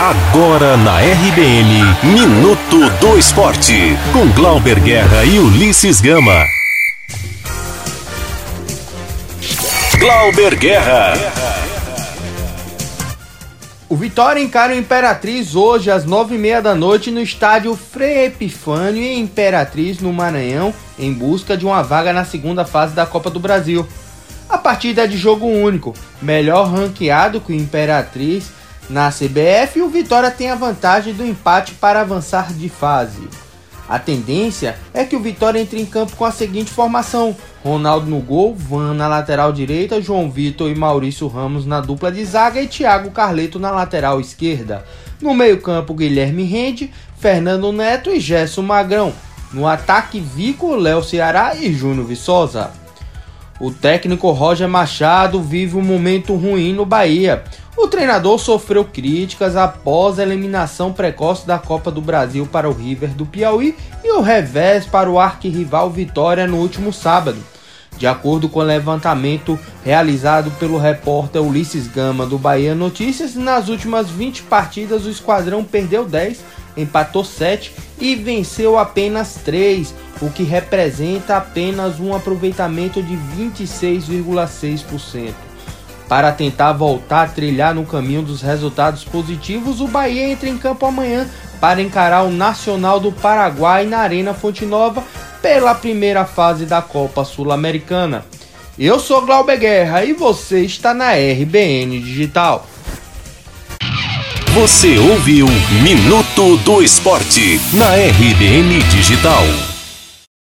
Agora na RBN, Minuto do Esporte, com Glauber Guerra e Ulisses Gama. Glauber Guerra. O Vitória encara o Imperatriz hoje às nove e meia da noite no estádio Frei Epifânio em Imperatriz, no Maranhão, em busca de uma vaga na segunda fase da Copa do Brasil. A partida é de jogo único, melhor ranqueado que o Imperatriz na CBF, o Vitória tem a vantagem do empate para avançar de fase. A tendência é que o Vitória entre em campo com a seguinte formação: Ronaldo no gol, Van na lateral direita, João Vitor e Maurício Ramos na dupla de zaga e Thiago Carleto na lateral esquerda. No meio-campo, Guilherme Rende, Fernando Neto e Gerson Magrão. No ataque, Vico, Léo Ceará e Júnior Viçosa. O técnico Roger Machado vive um momento ruim no Bahia. O treinador sofreu críticas após a eliminação precoce da Copa do Brasil para o River do Piauí e o revés para o arquirrival Vitória no último sábado. De acordo com o levantamento realizado pelo repórter Ulisses Gama do Bahia Notícias, nas últimas 20 partidas o esquadrão perdeu 10, empatou 7 e venceu apenas 3, o que representa apenas um aproveitamento de 26,6%. Para tentar voltar a trilhar no caminho dos resultados positivos, o Bahia entra em campo amanhã para encarar o Nacional do Paraguai na Arena Fonte Nova pela primeira fase da Copa Sul-Americana. Eu sou Glauber Guerra e você está na RBN Digital. Você ouviu Minuto do Esporte na RBN Digital.